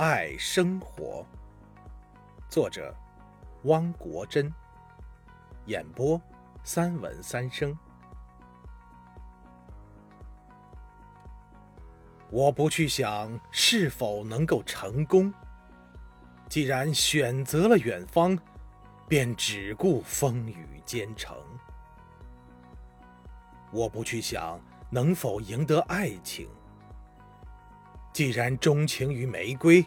爱生活。作者：汪国真。演播：三文三生。我不去想是否能够成功。既然选择了远方，便只顾风雨兼程。我不去想能否赢得爱情。既然钟情于玫瑰，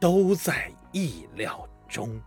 都在意料中。